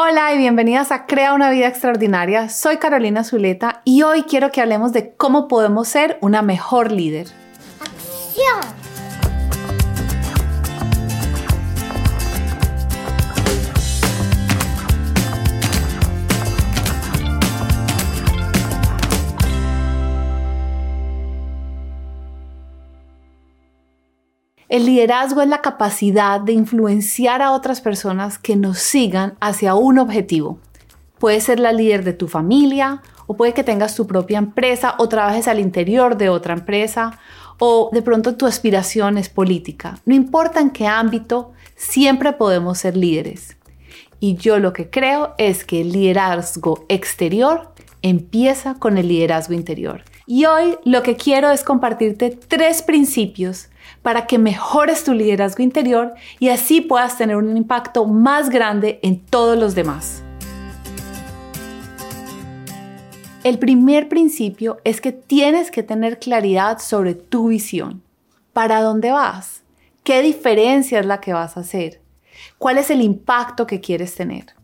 Hola y bienvenidas a Crea una vida extraordinaria. Soy Carolina Zuleta y hoy quiero que hablemos de cómo podemos ser una mejor líder. ¡Acción! El liderazgo es la capacidad de influenciar a otras personas que nos sigan hacia un objetivo. Puede ser la líder de tu familia, o puede que tengas tu propia empresa, o trabajes al interior de otra empresa, o de pronto tu aspiración es política. No importa en qué ámbito, siempre podemos ser líderes. Y yo lo que creo es que el liderazgo exterior empieza con el liderazgo interior. Y hoy lo que quiero es compartirte tres principios para que mejores tu liderazgo interior y así puedas tener un impacto más grande en todos los demás. El primer principio es que tienes que tener claridad sobre tu visión. ¿Para dónde vas? ¿Qué diferencia es la que vas a hacer? ¿Cuál es el impacto que quieres tener?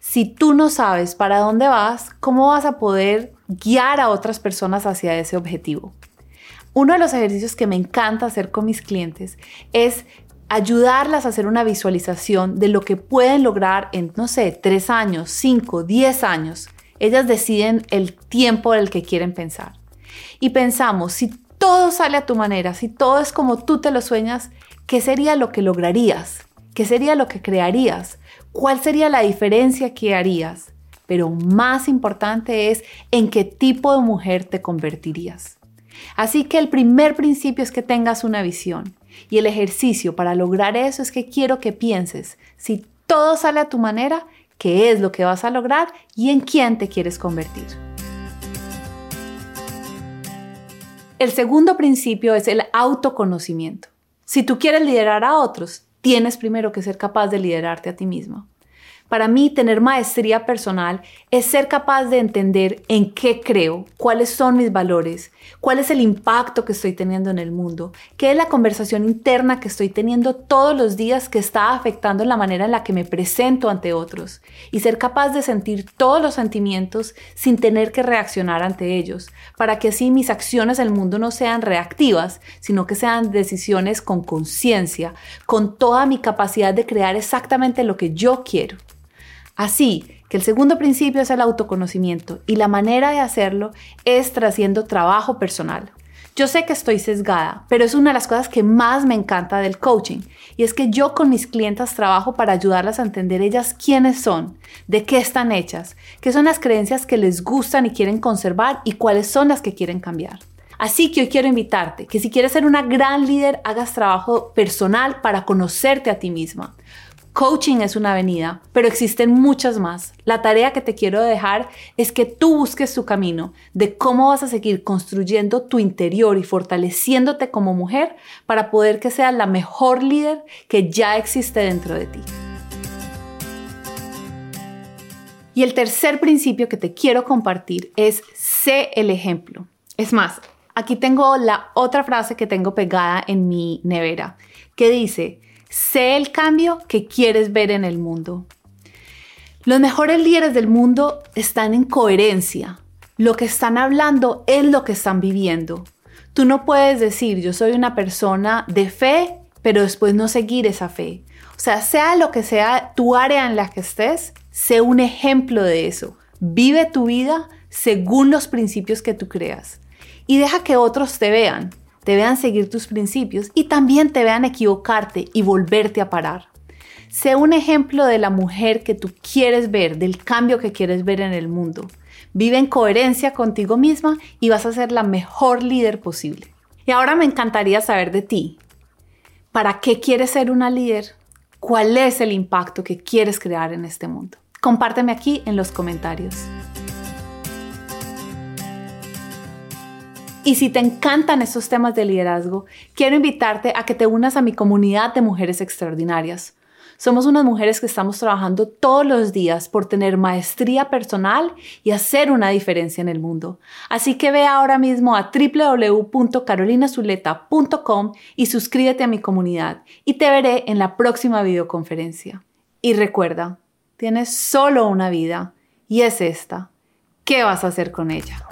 Si tú no sabes para dónde vas, ¿cómo vas a poder guiar a otras personas hacia ese objetivo? Uno de los ejercicios que me encanta hacer con mis clientes es ayudarlas a hacer una visualización de lo que pueden lograr en, no sé, tres años, cinco, diez años. Ellas deciden el tiempo del que quieren pensar. Y pensamos, si todo sale a tu manera, si todo es como tú te lo sueñas, ¿qué sería lo que lograrías? ¿Qué sería lo que crearías? ¿Cuál sería la diferencia que harías? Pero más importante es en qué tipo de mujer te convertirías. Así que el primer principio es que tengas una visión. Y el ejercicio para lograr eso es que quiero que pienses, si todo sale a tu manera, qué es lo que vas a lograr y en quién te quieres convertir. El segundo principio es el autoconocimiento. Si tú quieres liderar a otros, tienes primero que ser capaz de liderarte a ti mismo. Para mí, tener maestría personal es ser capaz de entender en qué creo, cuáles son mis valores, cuál es el impacto que estoy teniendo en el mundo, qué es la conversación interna que estoy teniendo todos los días que está afectando la manera en la que me presento ante otros y ser capaz de sentir todos los sentimientos sin tener que reaccionar ante ellos, para que así mis acciones en el mundo no sean reactivas, sino que sean decisiones con conciencia, con toda mi capacidad de crear exactamente lo que yo quiero. Así que el segundo principio es el autoconocimiento y la manera de hacerlo es haciendo trabajo personal. Yo sé que estoy sesgada, pero es una de las cosas que más me encanta del coaching y es que yo con mis clientas trabajo para ayudarlas a entender ellas quiénes son, de qué están hechas, qué son las creencias que les gustan y quieren conservar y cuáles son las que quieren cambiar. Así que hoy quiero invitarte que si quieres ser una gran líder, hagas trabajo personal para conocerte a ti misma. Coaching es una avenida, pero existen muchas más. La tarea que te quiero dejar es que tú busques tu camino de cómo vas a seguir construyendo tu interior y fortaleciéndote como mujer para poder que seas la mejor líder que ya existe dentro de ti. Y el tercer principio que te quiero compartir es sé el ejemplo. Es más, aquí tengo la otra frase que tengo pegada en mi nevera, que dice, Sé el cambio que quieres ver en el mundo. Los mejores líderes del mundo están en coherencia. Lo que están hablando es lo que están viviendo. Tú no puedes decir yo soy una persona de fe, pero después no seguir esa fe. O sea, sea lo que sea tu área en la que estés, sé un ejemplo de eso. Vive tu vida según los principios que tú creas. Y deja que otros te vean te vean seguir tus principios y también te vean equivocarte y volverte a parar. Sé un ejemplo de la mujer que tú quieres ver, del cambio que quieres ver en el mundo. Vive en coherencia contigo misma y vas a ser la mejor líder posible. Y ahora me encantaría saber de ti. ¿Para qué quieres ser una líder? ¿Cuál es el impacto que quieres crear en este mundo? Compárteme aquí en los comentarios. Y si te encantan estos temas de liderazgo, quiero invitarte a que te unas a mi comunidad de mujeres extraordinarias. Somos unas mujeres que estamos trabajando todos los días por tener maestría personal y hacer una diferencia en el mundo. Así que ve ahora mismo a www.carolinazuleta.com y suscríbete a mi comunidad y te veré en la próxima videoconferencia. Y recuerda, Tienes solo una vida y es esta. ¿Qué vas a hacer con ella?